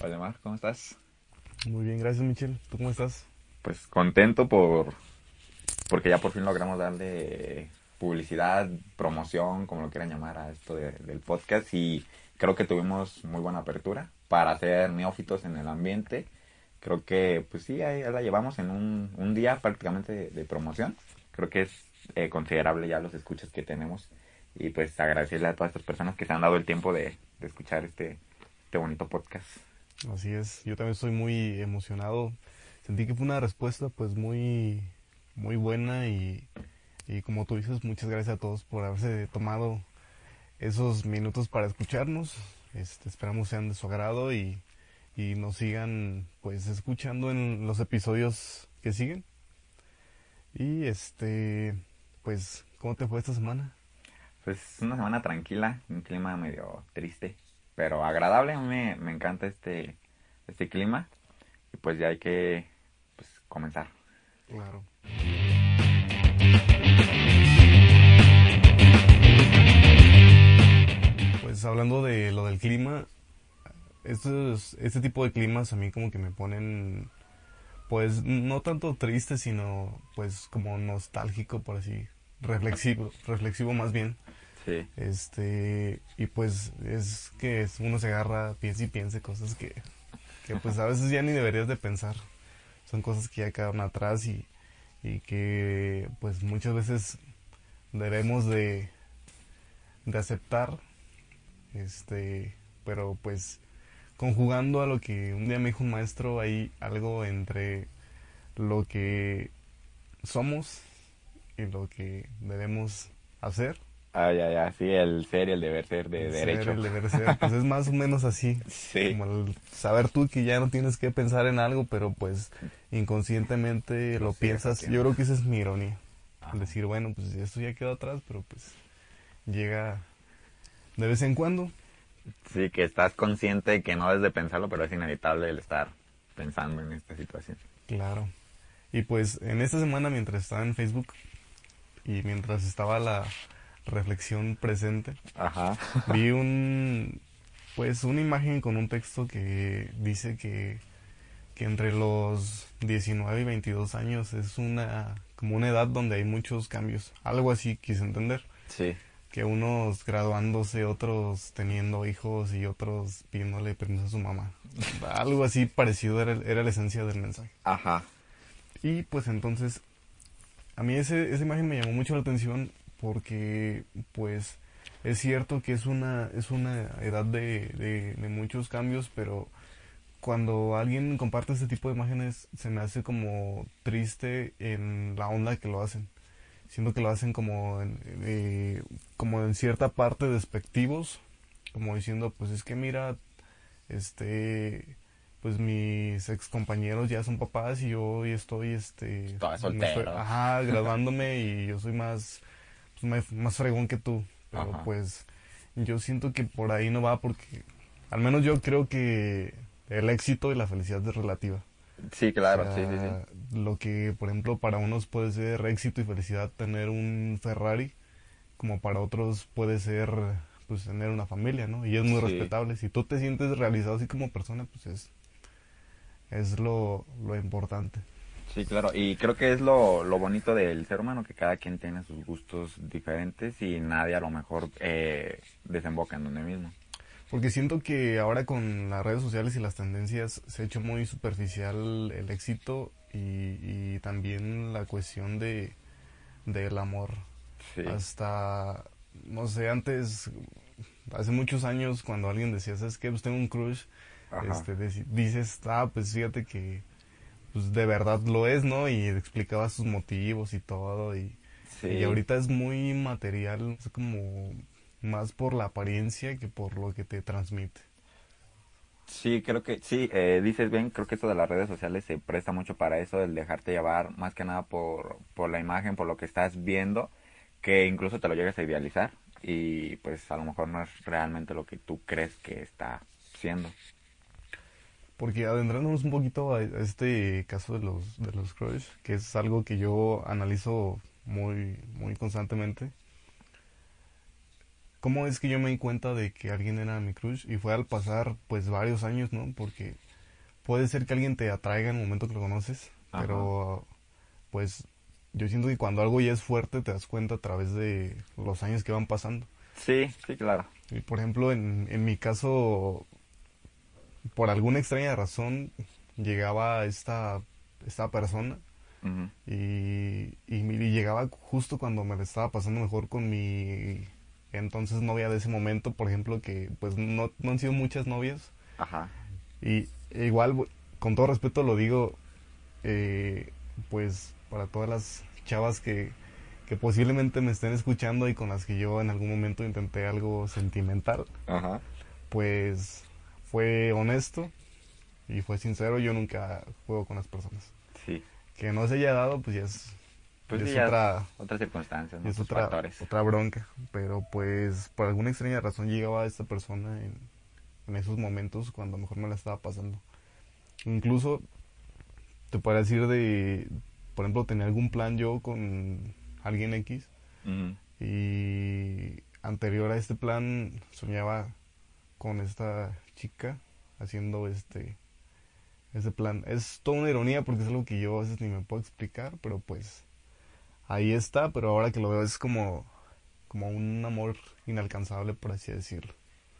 Hola Mar, ¿cómo estás? Muy bien, gracias Michelle. ¿Tú cómo estás? Pues contento por porque ya por fin logramos darle publicidad, promoción, como lo quieran llamar a esto de- del podcast y creo que tuvimos muy buena apertura para ser neófitos en el ambiente. Creo que pues sí, ahí la llevamos en un, un día prácticamente de, de promoción. Creo que es eh, considerable ya los escuchas que tenemos y pues agradecerle a todas estas personas que se han dado el tiempo de, de escuchar este, este bonito podcast. Así es, yo también estoy muy emocionado. Sentí que fue una respuesta pues muy, muy buena y, y como tú dices, muchas gracias a todos por haberse tomado esos minutos para escucharnos. Este, esperamos sean de su agrado y, y nos sigan pues escuchando en los episodios que siguen. Y este, pues, ¿cómo te fue esta semana? Pues una semana tranquila, un clima medio triste, pero agradable. A mí me, encanta este, este clima y pues ya hay que pues, comenzar. Claro. Pues hablando de lo del clima, estos, este tipo de climas a mí como que me ponen, pues no tanto triste, sino pues como nostálgico, por así, reflexivo, reflexivo más bien. Este, y pues es que uno se agarra, piensa y piensa cosas que, que pues a veces ya ni deberías de pensar. Son cosas que ya quedaron atrás y, y que pues muchas veces debemos de, de aceptar. Este, pero pues conjugando a lo que un día me dijo un maestro, hay algo entre lo que somos y lo que debemos hacer. Ah, ya, ya, sí, el ser y el deber ser de El ser, derecho. el deber ser, pues es más o menos así. Sí, Como el saber tú que ya no tienes que pensar en algo, pero pues inconscientemente lo Sí, piensas. Yo creo que esa es mi ironía. Ajá. Decir, bueno, pues esto ya quedó atrás, pero pues llega de vez en cuando. sí, que estás consciente que no debes de pensarlo, pero es inevitable el estar pensando en esta situación. Claro. Y pues en esta semana mientras estaba en Facebook y mientras estaba la reflexión presente, Ajá. vi un pues una imagen con un texto que dice que, que entre los 19 y 22 años es una como una edad donde hay muchos cambios. Algo así quise entender. Sí, Que unos graduándose, otros teniendo hijos y otros pidiéndole permiso a su mamá. Algo así parecido era, era la esencia del mensaje. ajá. Y pues entonces, a mí ese, esa imagen me llamó mucho la atención porque pues es cierto que es una, es una edad de, de, de muchos cambios, pero cuando alguien comparte este tipo de imágenes se me hace como triste en la onda que lo hacen. Siento que lo hacen como en, eh, como en cierta parte despectivos, como diciendo, pues es que mira, este, pues mis ex compañeros ya son papás y yo hoy estoy, este, me estoy- soltero. ajá, graduándome y yo soy más, más, más fregón que tú. Pero Ajá. pues yo siento que por ahí no va porque, al menos yo creo que el éxito y la felicidad es relativa. Sí, claro, O sí, sí, sí. Lo que, por ejemplo, para unos puede ser éxito y felicidad tener un Ferrari, como para otros puede ser, pues, tener una familia, ¿no? Y es muy Sí. respetable. Si tú te sientes realizado así como persona, pues es, es lo, lo importante. Sí, claro, y creo que es lo, lo bonito del ser humano, que cada quien tiene sus gustos diferentes y nadie a lo mejor eh, desemboca en donde mismo. Porque siento que ahora con las redes sociales y las tendencias se ha hecho muy superficial el éxito y, y también la cuestión de del amor. Sí, Hasta, no sé, antes, hace muchos años, cuando alguien decía, ¿sabes qué? Pues tengo un crush, Ajá. este, dices, ah, pues fíjate que pues de verdad lo es, ¿no? Y explicaba sus motivos y todo. Y, sí. y ahorita es muy material, es como más por la apariencia que por lo que te transmite. Sí, creo que sí, eh, dices bien, creo que esto de las redes sociales se presta mucho para eso, el dejarte llevar más que nada por, por la imagen, por lo que estás viendo, que incluso te lo llegues a idealizar y pues a lo mejor no es realmente lo que tú crees que está siendo. Porque adentrándonos un poquito a este caso de los, de los crush, que es algo que yo analizo muy, muy constantemente, ¿cómo es que yo me di cuenta de que alguien era mi crush? Y fue al pasar, pues, varios años, ¿no? Porque puede ser que alguien te atraiga en el momento que lo conoces, Ajá. pero, pues, yo siento que cuando algo ya es fuerte te das cuenta a través de los años que van pasando. Sí, sí, claro. Y, por ejemplo, en, en mi caso, por alguna extraña razón, llegaba esta, esta persona y, y, llegaba justo cuando me estaba pasando mejor con mi entonces novia de ese momento, por ejemplo, que pues no, no han sido muchas novias. Ajá. Y igual, con todo respeto lo digo, eh, pues para todas las chavas que, que posiblemente me estén escuchando y con las que yo en algún momento intenté algo sentimental, Ajá. pues fue honesto y fue sincero, yo nunca juego con las personas. Sí. Que no se haya dado, pues ya es, Pues ya sí, es ya otra, otras circunstancias, ¿no? es otra, factores. otra bronca. Pero pues por alguna extraña razón llegaba esta persona en, en esos momentos cuando mejor me la estaba pasando. Incluso te puedo decir de, por ejemplo, tenía algún plan yo con alguien X Ujú. y anterior a este plan soñaba con esta chica haciendo este ese plan. Es toda una ironía porque es algo que yo a veces ni me puedo explicar, pero pues ahí está, pero ahora que lo veo es como como un amor inalcanzable por así decirlo.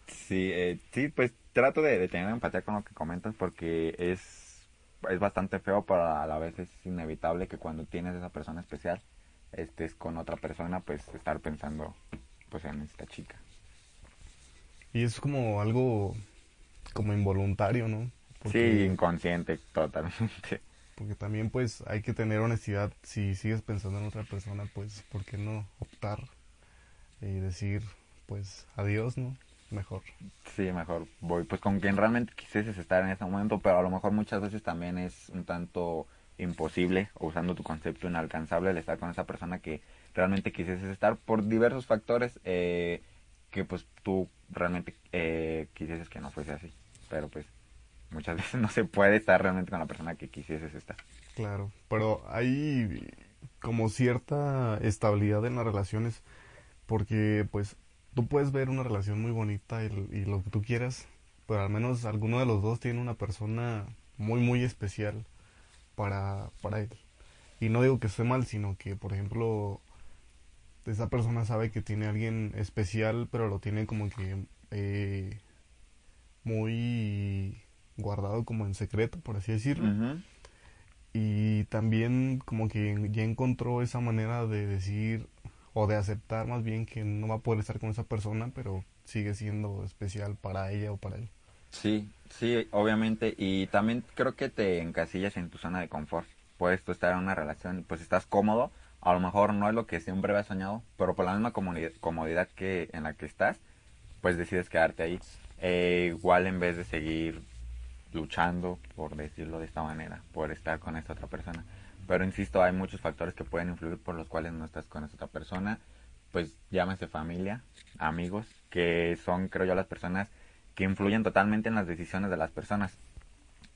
Sí, eh, sí, pues trato de, de tener empatía con lo que comentas porque es, es bastante feo, pero a la vez es inevitable que cuando tienes esa persona especial estés con otra persona, pues estar pensando pues en esta chica. Y es como algo como involuntario, ¿no? Sí, inconsciente totalmente. Porque también pues hay que tener honestidad. Si sigues pensando en otra persona, pues ¿por qué no optar y decir pues adiós, ¿no? Mejor. Sí, mejor voy pues con quien realmente quisieses estar en ese momento, pero a lo mejor muchas veces también es un tanto imposible, o usando tu concepto inalcanzable, el estar con esa persona que realmente quisieses estar por diversos factores eh, que pues tú realmente eh, quisieses que no fuese así. Pero pues muchas veces no se puede estar realmente con la persona que quisieses estar. Claro. Pero hay como cierta estabilidad en las relaciones porque pues tú puedes ver una relación muy bonita y, lo que tú quieras, pero al menos alguno de los dos tiene una persona muy muy especial para, para él. Y no digo que esté mal, sino que, por ejemplo, esa persona sabe que tiene alguien especial, pero lo tiene como que eh, muy guardado como en secreto, por así decirlo. Y también como que ya encontró esa manera de decir, o de aceptar más bien que no va a poder estar con esa persona, pero sigue siendo especial para ella o para él. Sí, sí, obviamente. Y también creo que te encasillas en tu zona de confort. Puedes tú estar en una relación, pues estás cómodo. A lo mejor no es lo que siempre habías soñado, pero por la misma comodidad, comodidad que en la que estás, pues decides quedarte ahí. Eh, igual en vez de seguir luchando, por decirlo de esta manera, por estar con esta otra persona. Pero insisto, hay muchos factores que pueden influir por los cuales no estás con esta otra persona. Pues llámese familia, amigos, que son, creo yo, las personas que influyen totalmente en las decisiones de las personas.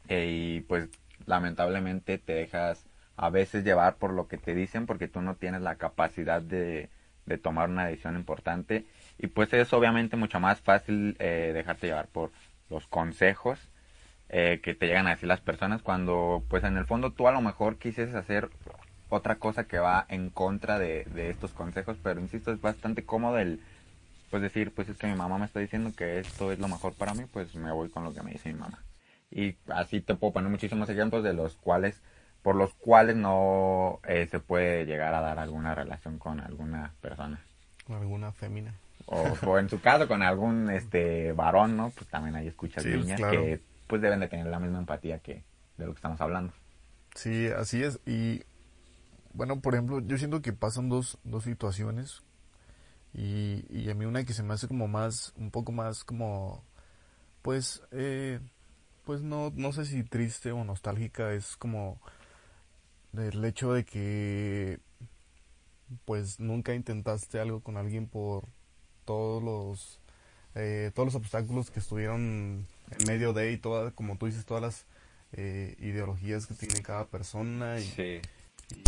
Eh, y pues lamentablemente te dejas a veces llevar por lo que te dicen porque tú no tienes la capacidad de, de tomar una decisión importante. Y pues es obviamente mucho más fácil eh, dejarte llevar por los consejos eh, que te llegan a decir las personas cuando pues en el fondo tú a lo mejor quisieses hacer otra cosa que va en contra de, de estos consejos, pero insisto, es bastante cómodo el pues decir, pues es que mi mamá me está diciendo que esto es lo mejor para mí, pues me voy con lo que me dice mi mamá. Y así te puedo poner muchísimos ejemplos de los cuales, por los cuales no eh, se puede llegar a dar alguna relación con alguna persona. Con alguna fémina. O, o en su caso con algún este varón, ¿no? Pues también hay escuchas Sí, pues, niñas claro. que pues deben de tener la misma empatía que de lo que estamos hablando. Sí, así es. Y bueno, por ejemplo, yo siento que pasan dos, dos situaciones. Y, y a mí una que se me hace como más, un poco más como, pues, eh, pues no, no sé si triste o nostálgica, es como el hecho de que, pues, nunca intentaste algo con alguien por todos los, eh, todos los obstáculos que estuvieron en medio de y todas, como tú dices, todas las eh, ideologías que tiene cada persona y, Sí.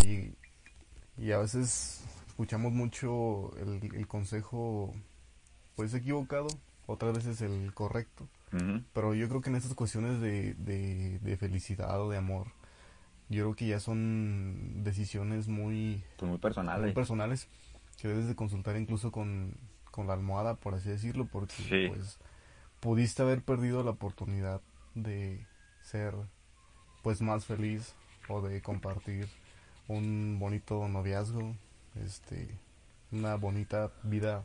y, y a veces escuchamos mucho el, el consejo pues equivocado, otras veces el correcto. Pero yo creo que en estas cuestiones de, de, felicidad o de amor, yo creo que ya son decisiones muy, pues muy personales. personales que debes de consultar incluso con, con la almohada, por así decirlo, porque pues pudiste haber perdido la oportunidad de ser pues más feliz o de compartir un bonito noviazgo, este una bonita vida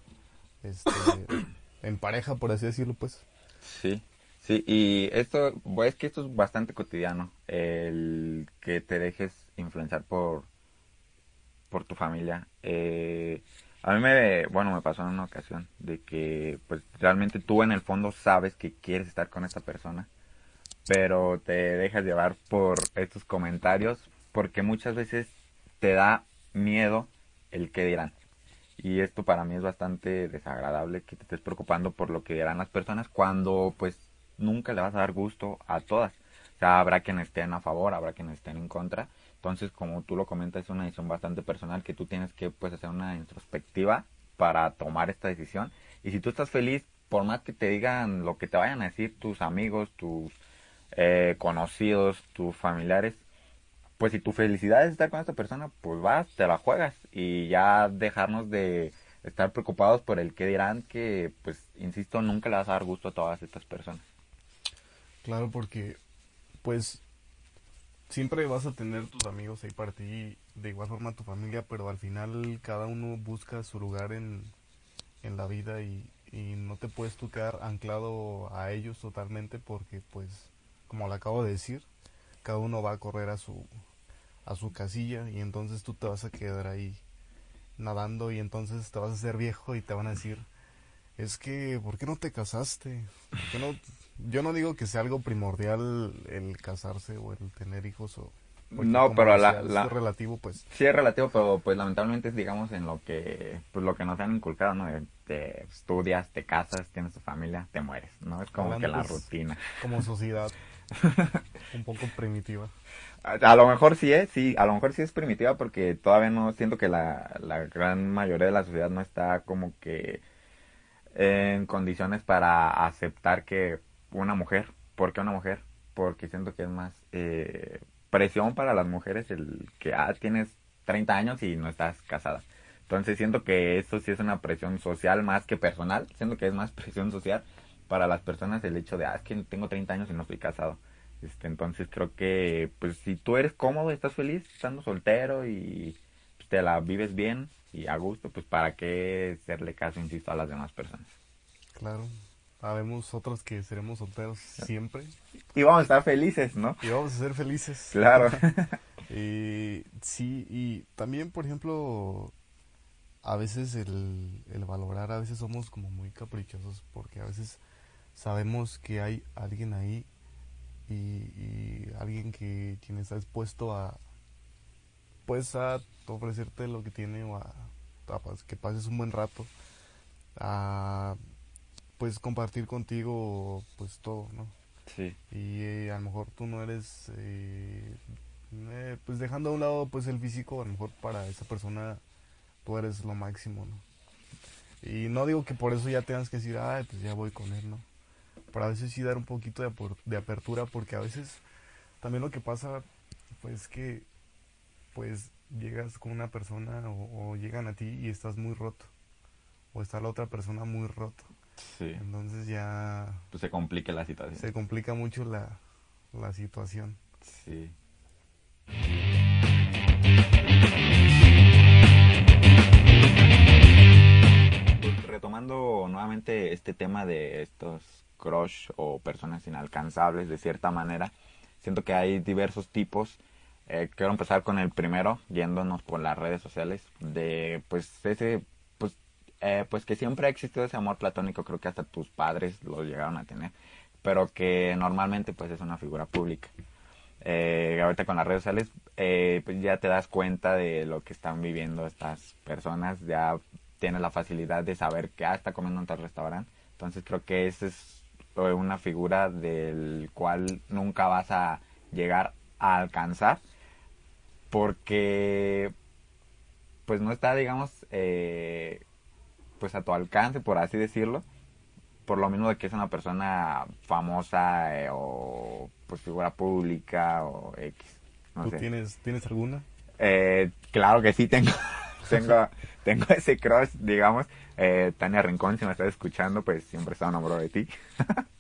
este en pareja, por así decirlo, pues. Sí. Sí, y esto, es que esto es bastante cotidiano, el que te dejes influenciar por, por tu familia. Eh, a mí me, bueno, me pasó en una ocasión de que, pues, realmente tú en el fondo sabes que quieres estar con esta persona, pero te dejas llevar por estos comentarios porque muchas veces te da miedo el que dirán. Y esto para mí es bastante desagradable que te estés preocupando por lo que dirán las personas cuando pues nunca le vas a dar gusto a todas. O sea, habrá quienes estén a favor, habrá quienes estén en contra. Entonces, como tú lo comentas, es una decisión bastante personal que tú tienes que pues hacer una introspectiva para tomar esta decisión. Y si tú estás feliz, por más que te digan lo que te vayan a decir tus amigos, tus eh, conocidos, tus familiares, pues si tu felicidad es estar con esta persona, pues vas, te la juegas y ya dejarnos de estar preocupados por el que dirán que, pues, insisto, nunca le vas a dar gusto a todas estas personas. Claro, porque, pues, siempre vas a tener tus amigos ahí para ti, de igual forma tu familia, pero al final cada uno busca su lugar en, en la vida y, y no te puedes tú quedar anclado a ellos totalmente porque, pues, como le acabo de decir, cada uno va a correr a su, a su casilla y entonces tú te vas a quedar ahí nadando y entonces te vas a hacer viejo y te van a decir, es que, ¿por qué no te casaste? no? Yo no digo que sea algo primordial el casarse o el tener hijos o... No, pero la, es relativo, pues. Sí, es relativo, pero pues lamentablemente es, digamos, en lo que, pues lo que nos han inculcado, ¿no? Te estudias, te casas, tienes tu familia, te mueres, ¿no? Es como que la rutina. Como sociedad. un poco primitiva. A, lo mejor sí es, sí, a lo mejor sí es primitiva porque todavía no siento que la, la gran mayoría de la sociedad no está como que en condiciones para aceptar que una mujer, ¿por qué una mujer? Porque siento que es más eh, presión para las mujeres el que ah, tienes 30 años y no estás casada. Entonces siento que esto sí es una presión social más que personal, siento que es más presión social para las personas el hecho de, ah, es que tengo 30 años y no estoy casado. Este, entonces creo que, pues si tú eres cómodo, estás feliz estando soltero y pues, te la vives bien y a gusto, pues para qué hacerle caso, insisto, a las demás personas. Claro, sabemos otros que seremos solteros siempre. Y vamos a estar felices, ¿no? Y vamos a ser felices. Claro. y, sí, y también, por ejemplo, a veces el, el valorar, a veces somos como muy caprichosos porque a veces sabemos que hay alguien ahí y, alguien que tiene está dispuesto a pues a ofrecerte lo que tiene o a, pues, que pases un buen rato a pues compartir contigo pues todo no sí. Y eh, a lo mejor tú no eres eh, eh, pues dejando a un lado pues el físico a lo mejor para esa persona tú eres lo máximo no y no digo que por eso ya tengas que decir ah pues ya voy con él no pero a veces sí dar un poquito de, de apertura porque a veces también lo que pasa pues que pues llegas con una persona o, llegan a ti y estás muy roto o está la otra persona muy roto sí entonces ya pues se complica la situación se complica mucho la, la situación sí pues retomando nuevamente este tema de estos crush o personas inalcanzables de cierta manera. Siento que hay diversos tipos. Eh, quiero empezar con el primero, yéndonos por las redes sociales, de pues ese, eh, pues que siempre ha existido ese amor platónico, creo que hasta tus padres lo llegaron a tener, pero que normalmente pues es una figura pública. Eh, ahorita con las redes sociales pues ya te das cuenta de lo que están viviendo estas personas, ya tienes la facilidad de saber que ah, está comiendo en tal restaurante, entonces creo que ese es una figura del cual nunca vas a llegar a alcanzar porque pues no está digamos eh, pues a tu alcance, por así decirlo. Por lo mismo de que es una persona famosa eh, o pues figura pública o X. No ¿Tú sé. tienes, tienes alguna? Eh, claro que sí, tengo, tengo, tengo ese crush, digamos. Eh, Tania Rincón, si me estás escuchando, pues siempre estaba enamorado de ti.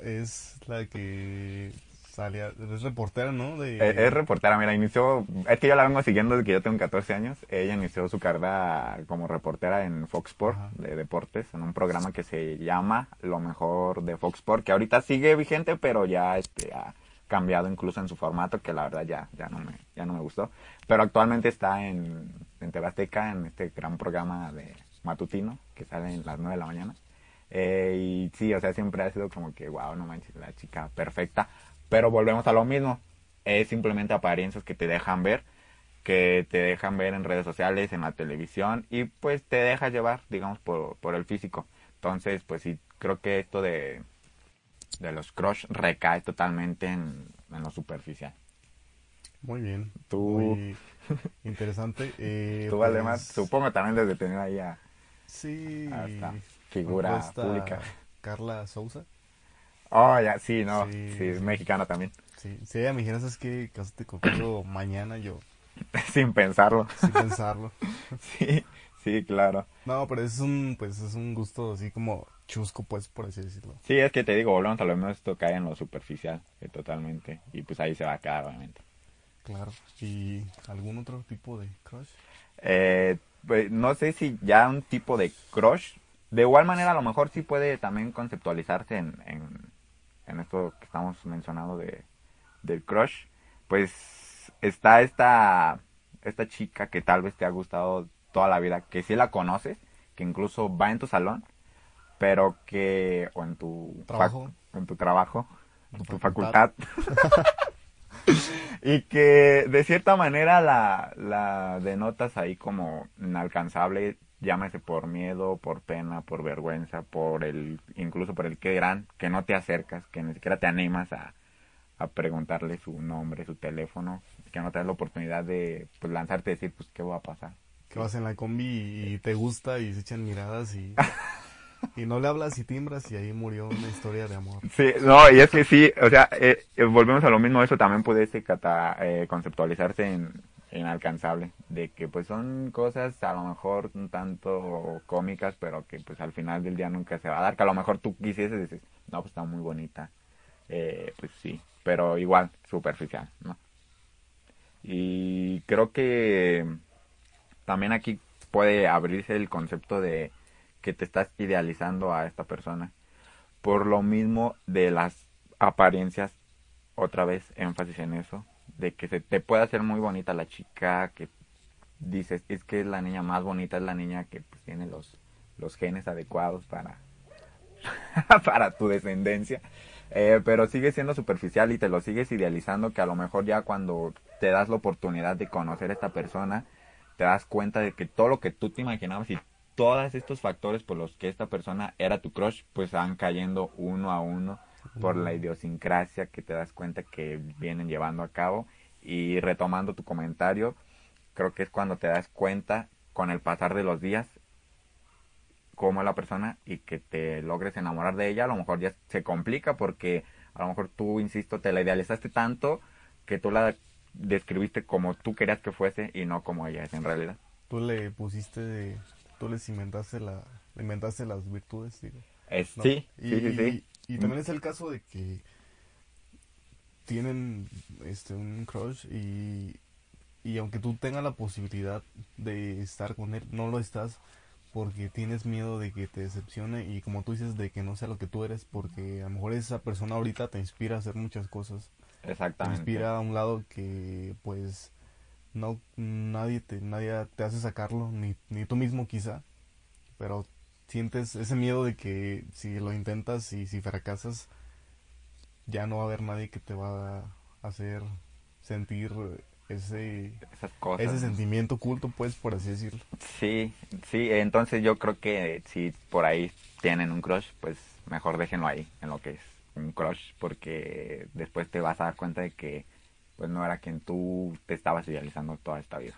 Es la que salía, es reportera, ¿no? De, Eh, es reportera, mira, inició, es que yo la vengo siguiendo desde que yo tengo 14 años. Ella inició su carrera como reportera en Fox Sport Ajá. de deportes, en un programa que se llama Lo mejor de Fox Sport, que ahorita sigue vigente, pero ya este, ha cambiado incluso en su formato, que la verdad ya, ya, no, me, ya no me gustó. Pero actualmente está en, en TV Azteca, en este gran programa de matutino, que sale en las 9 de la mañana. Eh, y sí, o sea, siempre ha sido como que, wow, no manches, la chica perfecta. Pero volvemos a lo mismo. Es simplemente apariencias que te dejan ver, que te dejan ver en redes sociales, en la televisión, y pues te dejas llevar, digamos, por, por el físico. Entonces, pues sí, creo que esto de, de los crush recae totalmente en, en lo superficial. Muy bien. Tú- Muy interesante. Eh, Tú, pues, además, supongo también desde tener ahí a Sí. hasta figura propuesta pública. Carla Souza. Oh, ya, sí, no, Sí, sí, es mexicana también. Sí, si ella me dijera, ¿sabes qué? Casate conmigo mañana, yo, Sin pensarlo. sin pensarlo. Sí, sí, claro. No, pero es un, pues, es un gusto así como chusco, pues, por así decirlo. Sí, es que te digo, volvemos a lo mismo, esto cae en lo superficial, eh, totalmente. Y pues ahí se va a quedar, obviamente. Claro. ¿Y algún otro tipo de crush? Eh, pues, no sé si ya un tipo de crush, de igual manera a lo mejor sí puede también conceptualizarse en, en, en esto que estamos mencionando de, del crush. Pues está esta, esta chica que tal vez te ha gustado toda la vida, que sí la conoces, que incluso va en tu salón, pero que, o en tu Trabajo. en tu trabajo, en Tu tu facultad. facultad. y que de cierta manera la, la denotas ahí como inalcanzable, llámese por miedo, por pena, por vergüenza, por el, incluso por el que dirán, que no te acercas, que ni siquiera te animas a, a preguntarle su nombre, su teléfono, que no te das la oportunidad de pues, lanzarte y decir, pues, ¿qué va a pasar? Que vas en la combi y te gusta y se echan miradas y, y no le hablas y timbras y ahí murió una historia de amor. Sí, no, y es que sí, o sea, eh, eh, volvemos a lo mismo, eso también puede cata- eh, conceptualizarse en, en alcanzable, de que pues son cosas a lo mejor un tanto cómicas, pero que pues al final del día nunca se va a dar, que a lo mejor tú quisieses decir, no, pues está muy bonita, eh, pues sí, pero igual, superficial, ¿no? Y creo que también aquí puede abrirse el concepto de que te estás idealizando a esta persona por lo mismo de las apariencias, otra vez énfasis en eso, de que se te puede hacer muy bonita la chica, que dices, es que es la niña más bonita, es la niña que pues, tiene los, los genes adecuados para, para tu descendencia, Eh, pero sigue siendo superficial y te lo sigues idealizando, que a lo mejor ya cuando te das la oportunidad de conocer a esta persona, te das cuenta de que todo lo que tú te imaginabas y todos estos factores por los que esta persona era tu crush, pues van cayendo uno a uno por la idiosincrasia que te das cuenta que vienen llevando a cabo. Y retomando tu comentario, creo que es cuando te das cuenta con el pasar de los días cómo es la persona y que te logres enamorar de ella. A lo mejor ya se complica porque a lo mejor tú, insisto, te la idealizaste tanto que tú la describiste como tú querías que fuese y no como ella es en realidad. Tú le pusiste, de- tú les inventaste, la, le inventaste las virtudes, digo. Es, ¿no? Sí, y, sí, sí, sí. Y también es el caso de que tienen este un crush y, y aunque tú tengas la posibilidad de estar con él, no lo estás porque tienes miedo de que te decepcione y como tú dices de que no sea lo que tú eres porque a lo mejor esa persona ahorita te inspira a hacer muchas cosas te Exactamente. inspira a un lado que pues no nadie te nadie te hace sacarlo ni, ni tú mismo quizá pero sientes ese miedo de que si lo intentas y si fracasas ya no va a haber nadie que te va a hacer sentir ese Esas cosas. ese sentimiento oculto pues por así decirlo Sí, sí, entonces yo creo que si por ahí tienen un crush, pues mejor déjenlo ahí, en lo que es un crush, porque después te vas a dar cuenta de que pues no era quien tú te estabas idealizando toda esta vida.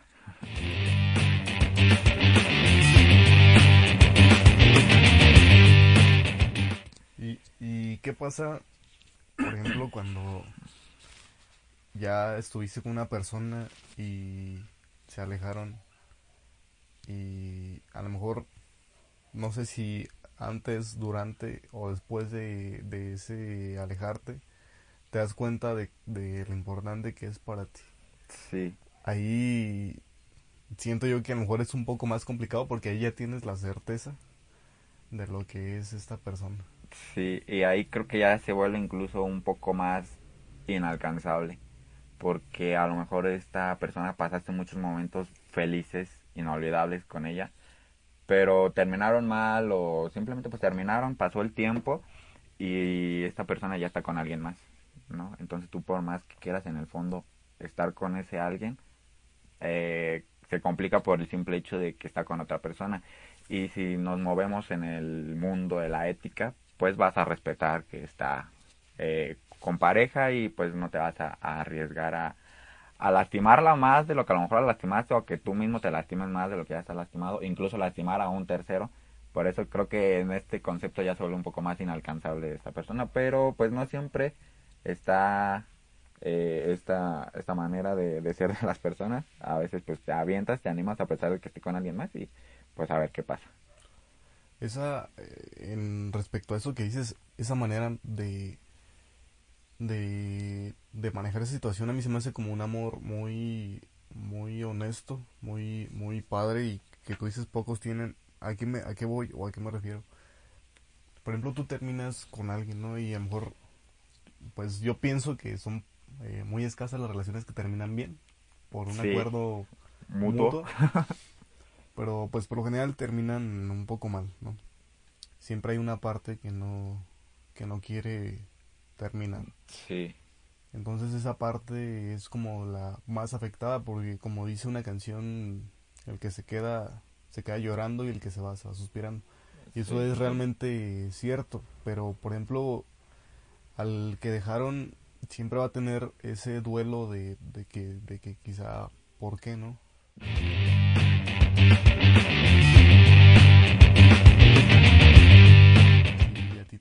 ¿Y qué pasa, por ejemplo, cuando ya estuviste con una persona y se alejaron y a lo mejor no sé si antes, durante o después de, de ese alejarte te das cuenta de, de lo importante que es para ti. Sí. Ahí siento yo que a lo mejor es un poco más complicado porque ahí ya tienes la certeza de lo que es esta persona. Sí, y ahí creo que ya se vuelve incluso un poco más inalcanzable, porque a lo mejor esta persona pasaste muchos momentos felices, inolvidables con ella, pero terminaron mal o simplemente pues terminaron, pasó el tiempo y esta persona ya está con alguien más, ¿no? Entonces tú por más que quieras en el fondo estar con ese alguien, eh, se complica por el simple hecho de que está con otra persona. Y si nos movemos en el mundo de la ética, pues vas a respetar que está eh, con pareja y pues no te vas a, arriesgar a, a, lastimarla más de lo que a lo mejor la lastimaste o que tú mismo te lastimes más de lo que ya está lastimado, incluso lastimar a un tercero. Por eso creo que en este concepto ya se vuelve un poco más inalcanzable esta persona, pero pues no siempre está eh, esta, esta manera de, de, ser de las personas. A veces pues te avientas, te animas a pesar de que esté con alguien más y pues a ver qué pasa. Esa, eh, en respecto a eso que dices, esa manera de, de, de manejar esa situación a mí se me hace como un amor muy, muy honesto, muy, muy padre y que tú dices pocos tienen, ¿a qué, me, a qué voy o a qué me refiero? Por ejemplo, tú terminas con alguien, ¿no? Y a lo mejor, pues yo pienso que son eh, muy escasas las relaciones que terminan bien, por un acuerdo mutuo. mutuo pero pues por lo general terminan un poco mal, ¿no? Siempre hay una parte que no que no quiere terminar. Sí. Entonces esa parte es como la más afectada porque como dice una canción, el que se queda se queda llorando y el que se va se va suspirando. Y eso es realmente cierto, pero por ejemplo, al que dejaron siempre va a tener ese duelo de, de que de que quizá ¿por qué no?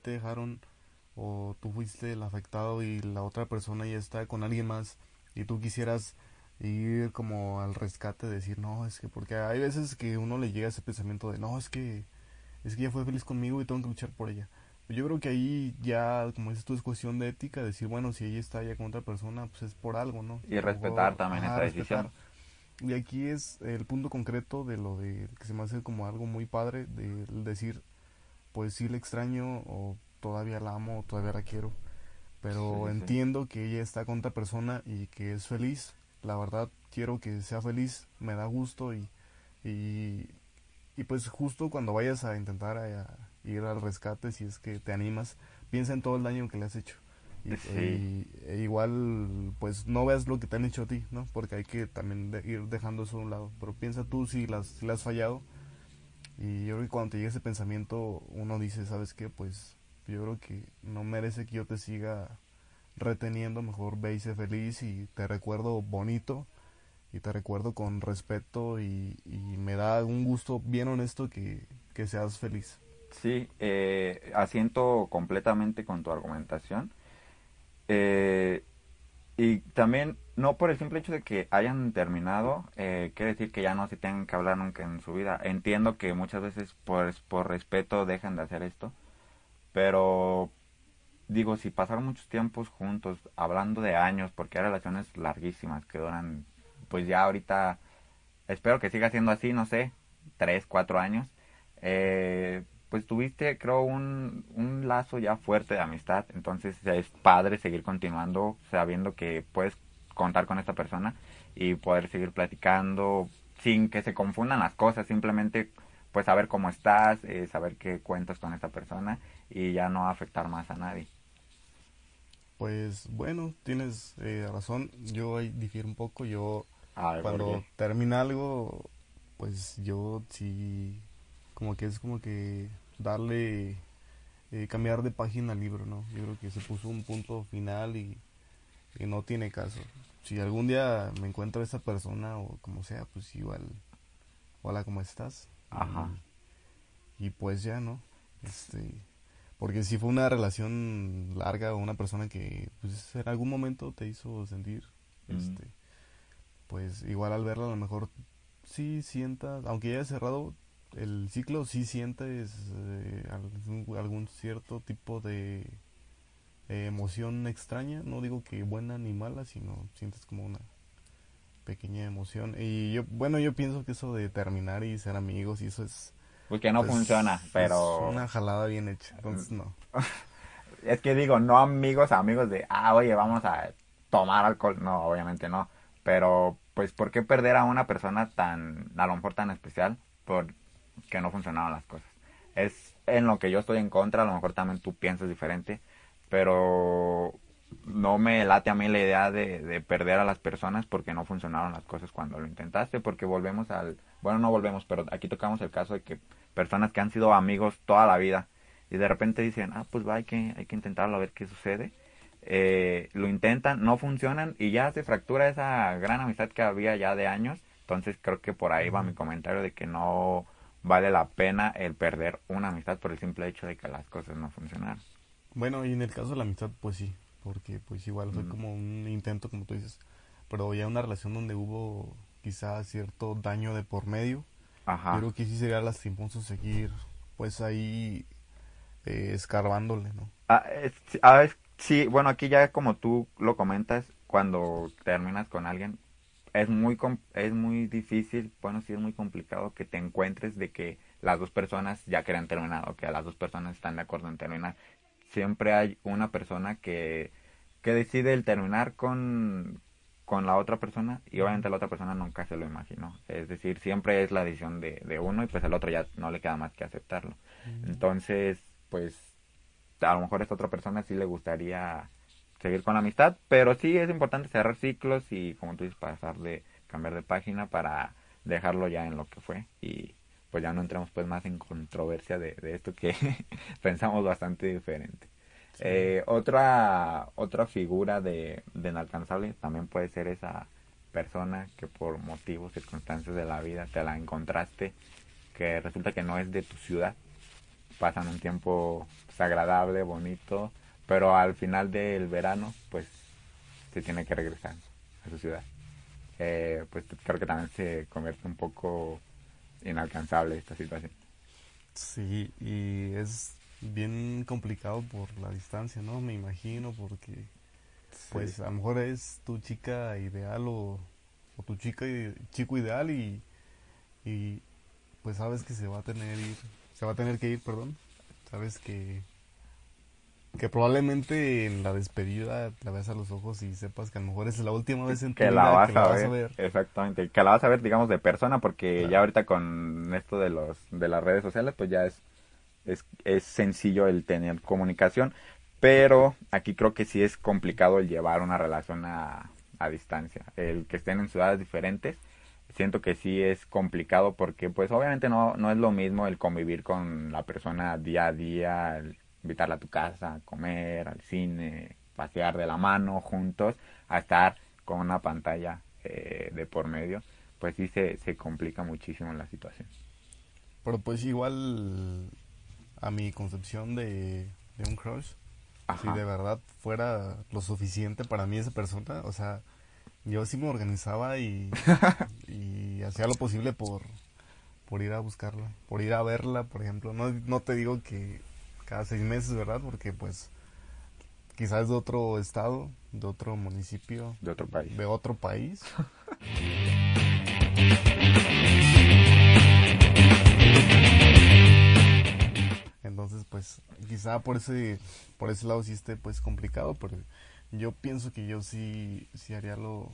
Te dejaron o tú fuiste el afectado y la otra persona ya está con alguien más y tú quisieras ir como al rescate, decir, no, es que porque hay veces que uno le llega ese pensamiento de, no, es que es que ella fue feliz conmigo y tengo que luchar por ella. Yo creo que ahí ya, como dices tú, es cuestión de ética, decir, bueno, si ella está ya con otra persona, pues es por algo, ¿no? Y respetar también esa decisión. Y aquí es el punto concreto de lo de que se me hace como algo muy padre, de decir, pues sí le extraño o todavía la amo o todavía la quiero, pero entiendo que ella está con otra persona y que es feliz. La verdad quiero que sea feliz, me da gusto y, y, y pues justo cuando vayas a intentar a, ir al rescate, si es que te animas, piensa en todo el daño que le has hecho y, e igual, pues no veas lo que te han hecho a ti, ¿no? Porque hay que también ir dejando eso a un lado. Pero piensa tú si las, has fallado. Y yo creo que cuando te llega ese pensamiento, uno dice, ¿sabes qué? Pues yo creo que no merece que yo te siga reteniendo. Mejor ve y sé feliz y te recuerdo bonito y te recuerdo con respeto y, me da un gusto bien honesto que, que seas feliz. Sí, eh, asiento completamente con tu argumentación. Eh, y también, no por el simple hecho de que hayan terminado, eh, quiere decir que ya no se tengan que hablar nunca en su vida. Entiendo que muchas veces por, por respeto dejan de hacer esto, pero digo, si pasaron muchos tiempos juntos, hablando de años, porque hay relaciones larguísimas que duran, pues ya ahorita, espero que siga siendo así, no sé, tres, cuatro años. Eh, pues tuviste, creo, un, un lazo ya fuerte de amistad. Entonces es padre seguir continuando sabiendo que puedes contar con esta persona y poder seguir platicando sin que se confundan las cosas. Simplemente, pues saber cómo estás, eh, saber qué cuentas con esta persona y ya no afectar más a nadie. Pues bueno, tienes eh, razón. Yo ahí difiero un poco. Yo cuando termina algo, pues yo sí como que es como que darle, eh, cambiar de página al libro, ¿no? Yo creo que se puso un punto final y, no tiene caso. Si algún día me encuentro a esa persona o como sea, pues igual, hola, ¿cómo estás? Ajá. Y, pues ya, ¿no? Este, Porque si fue una relación larga o una persona que pues, en algún momento te hizo sentir, Mm. este, pues igual al verla a lo mejor sí sienta, aunque ya haya cerrado el ciclo, sí sientes eh, algún, algún cierto tipo de eh, emoción extraña. No digo que buena ni mala, sino sientes como una pequeña emoción. Y yo, bueno, yo pienso que eso de terminar y ser amigos y eso es... Pues que no pues, funciona, pero... Es una jalada bien hecha, entonces no. Es que digo, no amigos, amigos de, ah, oye, vamos a tomar alcohol. No, obviamente no. Pero, pues, ¿por qué perder a una persona tan, a lo mejor tan especial? Por que no funcionaron las cosas. Es en lo que yo estoy en contra, a lo mejor también tú piensas diferente, pero no me late a mí la idea de, de perder a las personas porque no funcionaron las cosas cuando lo intentaste, porque volvemos al, bueno, no volvemos, pero aquí tocamos el caso de que personas que han sido amigos toda la vida y de repente dicen, ah, pues va, hay que, hay que intentarlo a ver qué sucede. Eh, lo intentan, no funcionan y ya se fractura esa gran amistad que había ya de años. Entonces creo que por ahí va mi comentario de que no vale la pena el perder una amistad por el simple hecho de que las cosas no funcionaron. Bueno, y en el caso de la amistad, pues sí, porque pues igual fue Mm. como un intento, como tú dices, pero ya una relación donde hubo quizá cierto daño de por medio, Ajá. yo creo que sí sería lastimoso seguir pues ahí eh, escarbándole, ¿no? Ah, es- a ver, sí, bueno, aquí ya como tú lo comentas, cuando terminas con alguien, es muy, es muy difícil, bueno, sí es muy complicado que te encuentres de que las dos personas ya querían terminar o que las dos personas están de acuerdo en terminar. Siempre hay una persona que, que decide el terminar con, con la otra persona y obviamente la otra persona nunca se lo imaginó. Es decir, siempre es la decisión de, de uno y pues al otro ya no le queda más que aceptarlo. Entonces, pues a lo mejor a esta otra persona sí le gustaría seguir con la amistad, pero sí es importante cerrar ciclos y como tú dices, pasar de cambiar de página para dejarlo ya en lo que fue y pues ya no entremos pues más en controversia de, de esto que pensamos bastante diferente. Eh, otra otra figura de, de inalcanzable también puede ser esa persona que por motivos, circunstancias de la vida te la encontraste, que resulta que no es de tu ciudad, pasan un tiempo pues, agradable, bonito, pero al final del verano, pues se tiene que regresar a su ciudad. Eh, pues creo que también se convierte un poco inalcanzable esta situación. Sí, y es bien complicado por la distancia, ¿no? Me imagino, porque pues a lo mejor es tu chica ideal o, o tu chica chico ideal y, y pues sabes que se va a tener ir, se va a tener que ir, perdón. Sabes que que probablemente en la despedida la veas a los ojos y sepas que a lo mejor es la última vez en tu que vida la vas, que la vas a ver. exactamente que la vas a ver digamos de persona porque Claro. ya ahorita con esto de los de las redes sociales pues ya es es, es sencillo el tener comunicación pero aquí creo que sí es complicado el llevar una relación a, a distancia el que estén en ciudades diferentes siento que sí es complicado porque pues obviamente no no es lo mismo el convivir con la persona día a día el invitarla a tu casa a comer al cine pasear de la mano juntos a estar con una pantalla eh, de por medio pues sí se, se complica muchísimo la situación Pero pues igual a mi concepción de, de un crush, si de verdad fuera lo suficiente para mí esa persona, o sea, yo sí me organizaba y, y hacía lo posible por, por ir a buscarla, por ir a verla, por ejemplo. No, no te digo que cada seis meses, ¿verdad? Porque pues quizás de otro estado, de otro municipio, de otro país de otro país. Entonces, pues, quizá por ese, por ese lado sí esté pues complicado, pero yo pienso que yo sí, sí haría lo,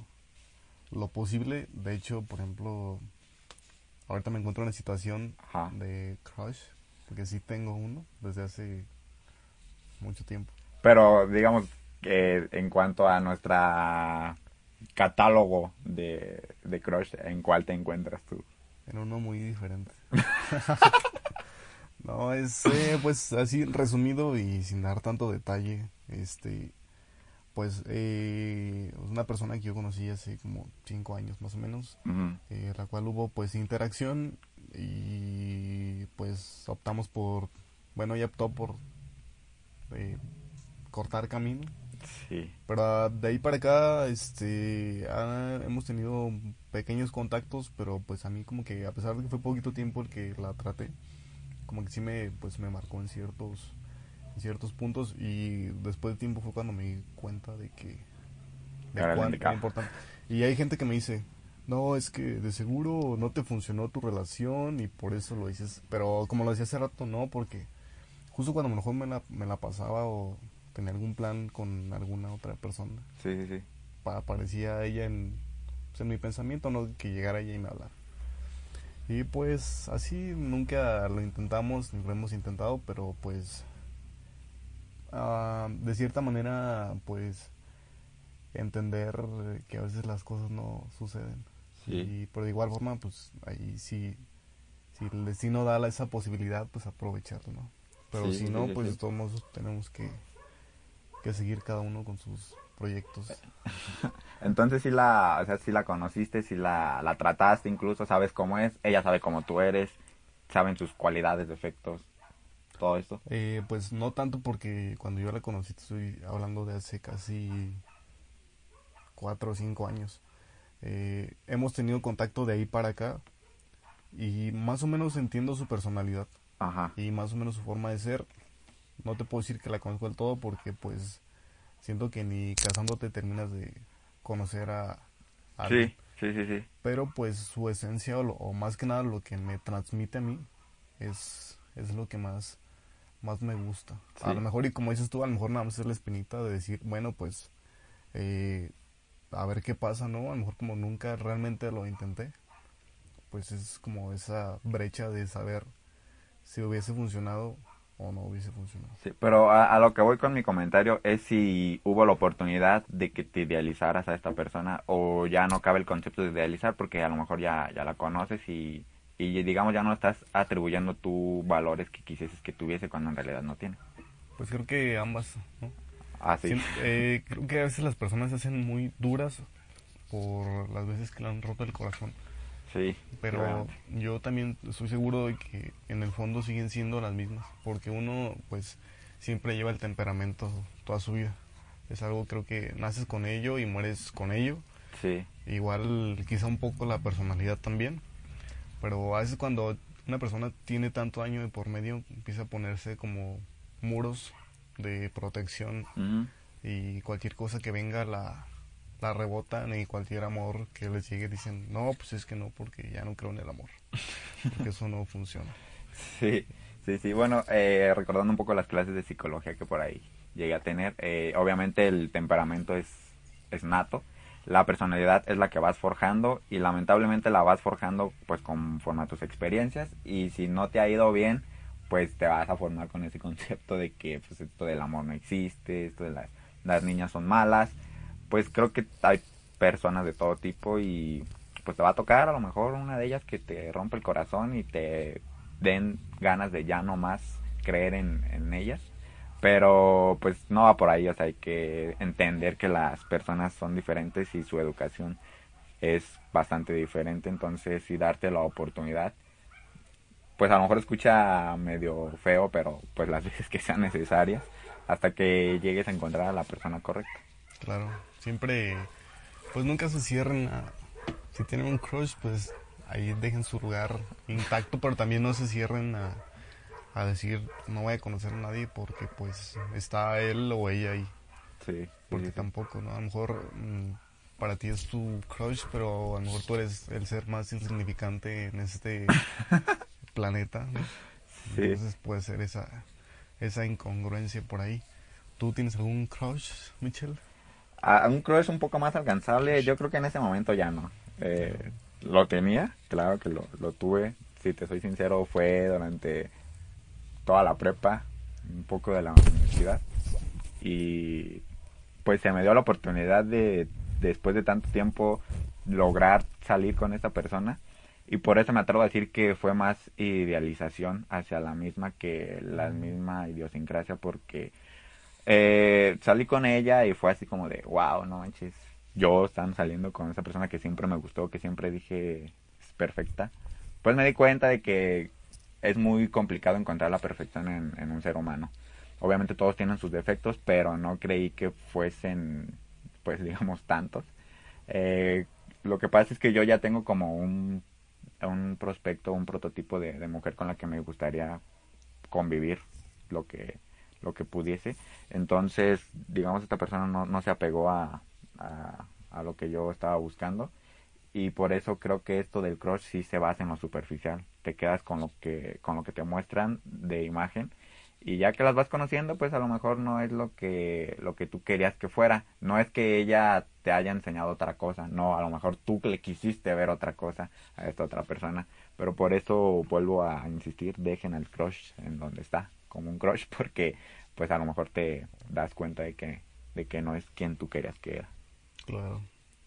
lo posible. De hecho, por ejemplo, ahorita me encuentro en una situación Ajá. de crush, porque sí tengo uno desde hace mucho tiempo. pero digamos que en cuanto a nuestra catálogo de, de crush en cuál te encuentras tú En uno muy diferente. no, es eh, pues así resumido y sin dar tanto detalle. Este, pues eh, una persona que yo conocí hace como cinco años más o menos, eh, la cual hubo pues interacción y pues optamos por, bueno, ella optó por eh, cortar camino. Sí. Pero ah, de ahí para acá, este, ah, hemos tenido pequeños contactos, pero pues a mí como que a pesar de que fue poquito tiempo el que la traté, como que sí me, pues me marcó en ciertos, en ciertos puntos y después de tiempo fue cuando me di cuenta de que, de Era cuán indicado. importante. Y hay gente que me dice, no, es que de seguro no te funcionó tu relación y por eso lo dices. Pero como lo decía hace rato, no, porque justo cuando a lo mejor me la, me la pasaba o tenía algún plan con alguna otra persona, Sí, sí, sí. pa- aparecía ella en, pues, en mi pensamiento, no que llegara ella y me hablara. Y pues así nunca lo intentamos, ni lo hemos intentado, pero pues ah, de cierta manera pues entender que a veces las cosas no suceden. Sí. Y pero de igual forma pues ahí sí, si el destino da esa posibilidad pues aprovecharlo, ¿no? Pero Sí, si no sí, pues todos modos tenemos que, que seguir cada uno con sus proyectos. Entonces sí la, o sea, sí la conociste, sí la, la trataste incluso, sabes cómo es, ella sabe cómo tú eres, saben sus cualidades, defectos, todo esto. Eh, pues no tanto porque cuando yo la conocí, estoy hablando de hace casi cuatro o cinco años. Eh, hemos tenido contacto de ahí para acá y más o menos entiendo su personalidad Ajá. y más o menos su forma de ser. No te puedo decir que la conozco del todo porque pues siento que ni casándote terminas de conocer a, a alguien Sí, sí, sí, sí. pero pues su esencia o, lo- o más que nada lo que me transmite a mí es, es lo que más, más me gusta. A Sí. lo mejor, y como dices tú, a lo mejor nada más es la espinita de decir, bueno, pues eh, a ver qué pasa, ¿no? A lo mejor como nunca realmente lo intenté, pues es como esa brecha de saber si hubiese funcionado o no hubiese funcionado. Sí, pero a, a lo que voy con mi comentario es si hubo la oportunidad de que te idealizaras a esta persona o ya no cabe el concepto de idealizar porque a lo mejor ya, ya la conoces y, y digamos ya no estás atribuyendo tú valores que quisieses que tuviese cuando en realidad no tiene. Pues creo que ambas, ¿no? Así. Siem- eh, creo que a veces las personas se hacen muy duras por las veces que le han roto el corazón. Sí. Pero realmente. yo también estoy seguro de que en el fondo siguen siendo las mismas. Porque uno, pues, siempre lleva el temperamento toda su vida. Es algo, creo que naces con ello y mueres con ello. Sí. Igual, quizá un poco la personalidad también. Pero a veces cuando una persona tiene tanto año de por medio, empieza a ponerse como muros de protección y cualquier cosa que venga la, la rebotan y cualquier amor que les llegue dicen, no, pues es que no, porque ya no creo en el amor, porque eso no funciona. Sí, sí, sí. Bueno, eh, recordando un poco las clases de psicología que por ahí llegué a tener, eh, obviamente el temperamento es, es nato, la personalidad es la que vas forjando y lamentablemente la vas forjando pues conforme a tus experiencias y si no te ha ido bien, pues te vas a formar con ese concepto de que pues esto del amor no existe, esto de las, las niñas son malas, pues creo que hay personas de todo tipo y pues te va a tocar a lo mejor una de ellas que te rompe el corazón y te den ganas de ya no más creer en, en ellas. Pero pues no va por ahí, o sea, hay que entender que las personas son diferentes y su educación es bastante diferente, entonces sí darte la oportunidad. Pues a lo mejor escucha medio feo, pero pues las veces que sean necesarias hasta que llegues a encontrar a la persona correcta. Claro, siempre, pues nunca se cierren a, si tienen un crush, pues ahí dejen su lugar intacto, pero también no se cierren a, a decir, no voy a conocer a nadie porque pues está él o ella ahí. Sí, Porque sí, sí. tampoco, ¿no? A lo mejor mm, para ti es tu crush, pero a lo mejor tú eres el ser más insignificante en este planeta. ¿no? Sí. Entonces puede ser esa, esa incongruencia por ahí. ¿Tú tienes algún crush, Michelle? A un crush un poco más alcanzable, yo creo que en ese momento ya no. Eh, lo tenía, claro que lo, lo tuve. Si te soy sincero, fue durante toda la prepa, un poco de la universidad. Y pues se me dio la oportunidad de, después de tanto tiempo, lograr salir con esta persona. Y por eso me atrevo a decir que fue más idealización hacia la misma que la misma idiosincrasia, porque eh, salí con ella y fue así como de, wow, no manches, yo están saliendo con esa persona que siempre me gustó, que siempre dije es perfecta. Pues me di cuenta de que es muy complicado encontrar la perfección en, un ser humano. obviamente todos tienen sus defectos, pero no creí que fuesen, pues digamos, tantos. Eh, lo que pasa es que yo ya tengo como un, un prospecto, un prototipo de, mujer con la que me gustaría convivir lo que lo que pudiese. Entonces, digamos, esta persona no, no se apegó a, a, lo que yo estaba buscando. Y por eso creo que esto del crush sí se basa en lo superficial. Te quedas con lo que, con lo que te muestran de imagen. Y ya que las vas conociendo, pues a lo mejor no es lo que, lo que tú querías que fuera. No es que ella te haya enseñado otra cosa. No, a lo mejor tú le quisiste ver otra cosa a esta otra persona. Pero por eso vuelvo a insistir, dejen el crush en donde está como un crush porque pues a lo mejor te das cuenta de que de que no es quien tú querías que era. Claro.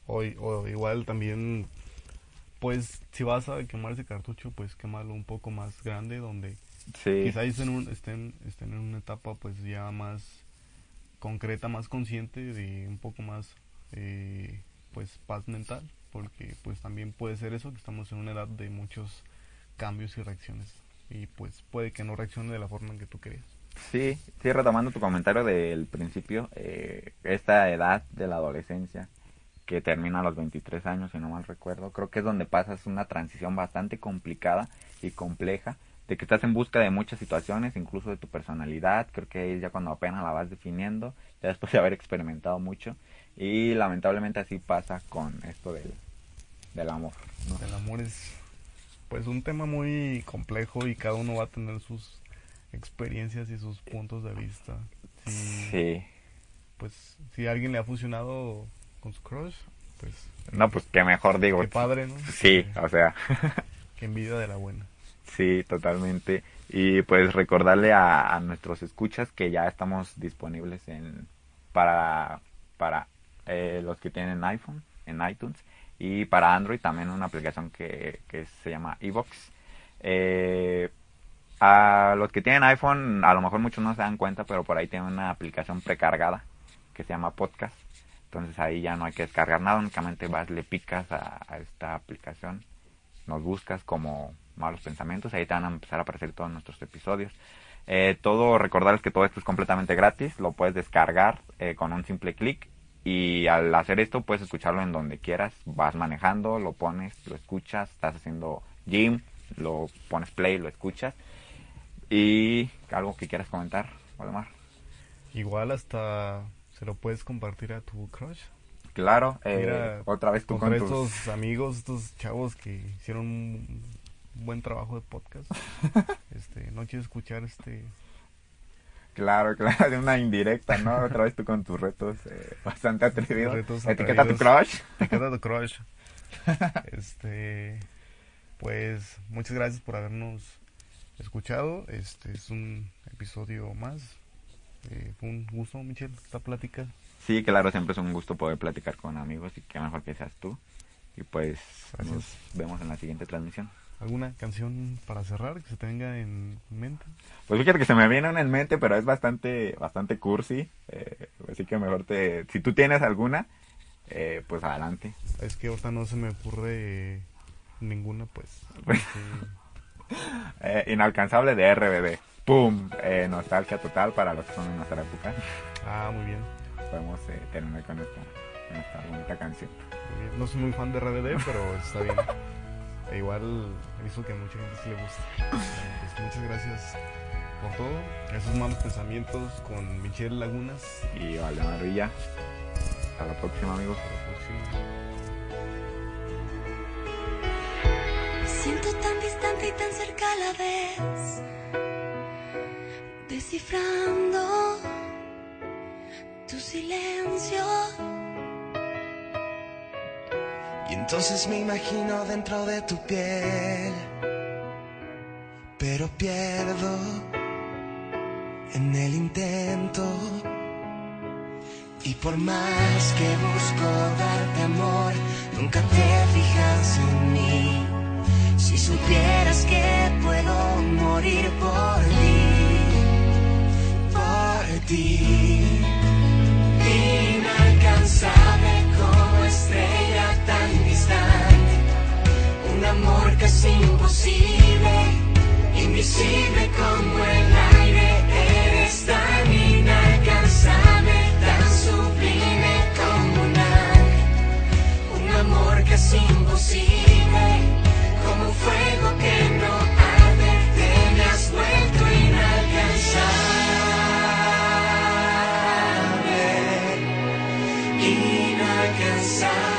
O, o igual también pues si vas a quemar ese cartucho, pues quémalo un poco más grande donde sí. quizás estén, un, estén, estén en una etapa pues ya más concreta, más consciente de un poco más eh, pues paz mental, porque pues también puede ser eso que estamos en una edad de muchos cambios y reacciones y pues puede que no reaccione de la forma en que tú querías. Sí, sí, retomando tu comentario del principio, eh, esta edad de la adolescencia que termina a los 23 años, si no mal recuerdo, creo que es donde pasas una transición bastante complicada y compleja, de que estás en busca de muchas situaciones, incluso de tu personalidad, creo que es ya cuando apenas la vas definiendo, ya después de haber experimentado mucho, y lamentablemente así pasa con esto del, del amor. ¿no? El amor es pues un tema muy complejo y cada uno va a tener sus experiencias y sus puntos de vista. Si, sí. Pues si a alguien le ha funcionado con su crush, pues... No, pues qué mejor digo. Qué padre, ¿no? Sí, o sea... qué envidia de la buena. Sí, totalmente. Y pues recordarle a, a nuestros escuchas que ya estamos disponibles en para, para eh, los que tienen iPhone, en iTunes y para Android también una aplicación que, que se llama Evox. Eh, a los que tienen iPhone, a lo mejor muchos no se dan cuenta, pero por ahí tienen una aplicación precargada que se llama Podcast. Entonces ahí ya no hay que descargar nada, únicamente vas, le picas a, a esta aplicación, nos buscas como malos pensamientos, ahí te van a empezar a aparecer todos nuestros episodios. Eh, todo, recordarles que todo esto es completamente gratis, lo puedes descargar eh, con un simple clic y al hacer esto puedes escucharlo en donde quieras, vas manejando, lo pones, lo escuchas, estás haciendo gym, lo pones play, lo escuchas. Y algo que quieras comentar, Waldemar. Igual hasta se lo puedes compartir a tu crush. Claro, eh, Mira, otra vez tú con estos tus... amigos, estos chavos que hicieron un buen trabajo de podcast. este, no quiero escuchar este Claro, claro, de una indirecta, ¿no? Otra vez tú con tus retos eh, bastante atrevidos. Retos Etiqueta tu crush. Etiqueta tu crush. este, pues, muchas gracias por habernos escuchado. Este es un episodio más. Eh, fue un gusto, Michelle, esta plática. Sí, claro, siempre es un gusto poder platicar con amigos y qué mejor que seas tú. Y pues gracias. nos vemos en la siguiente transmisión. ¿Alguna canción para cerrar que se tenga en mente? Pues fíjate que se me viene una en mente, pero es bastante bastante cursi. Eh, así que mejor te... Si tú tienes alguna, eh, pues adelante. Es que ahorita no se me ocurre ninguna, pues. eh, inalcanzable de RBD. ¡Pum! Eh, nostalgia total para los que son de nuestra época. Ah, muy bien. Podemos eh, terminar con esta, con esta bonita canción. No soy muy fan de RBD, pero está bien. E igual he visto que a mucha gente sí le gusta. Pues muchas gracias por todo. Esos malos pensamientos con Michelle Lagunas. Y Valdemar Villa. Hasta la próxima, amigos. Hasta la próxima. Siento tan distante y tan cerca a la vez. Descifrando tu silencio. Y entonces me imagino dentro de tu piel, pero pierdo en el intento. Y por más que busco darte amor, nunca te fijas en mí. Si supieras que puedo morir por ti, por ti. Inalcanzable como estrella tan distante, un amor que es imposible, invisible como el aire, eres tan inalcanzable, tan sublime como un ángel, un amor que es imposible. inside.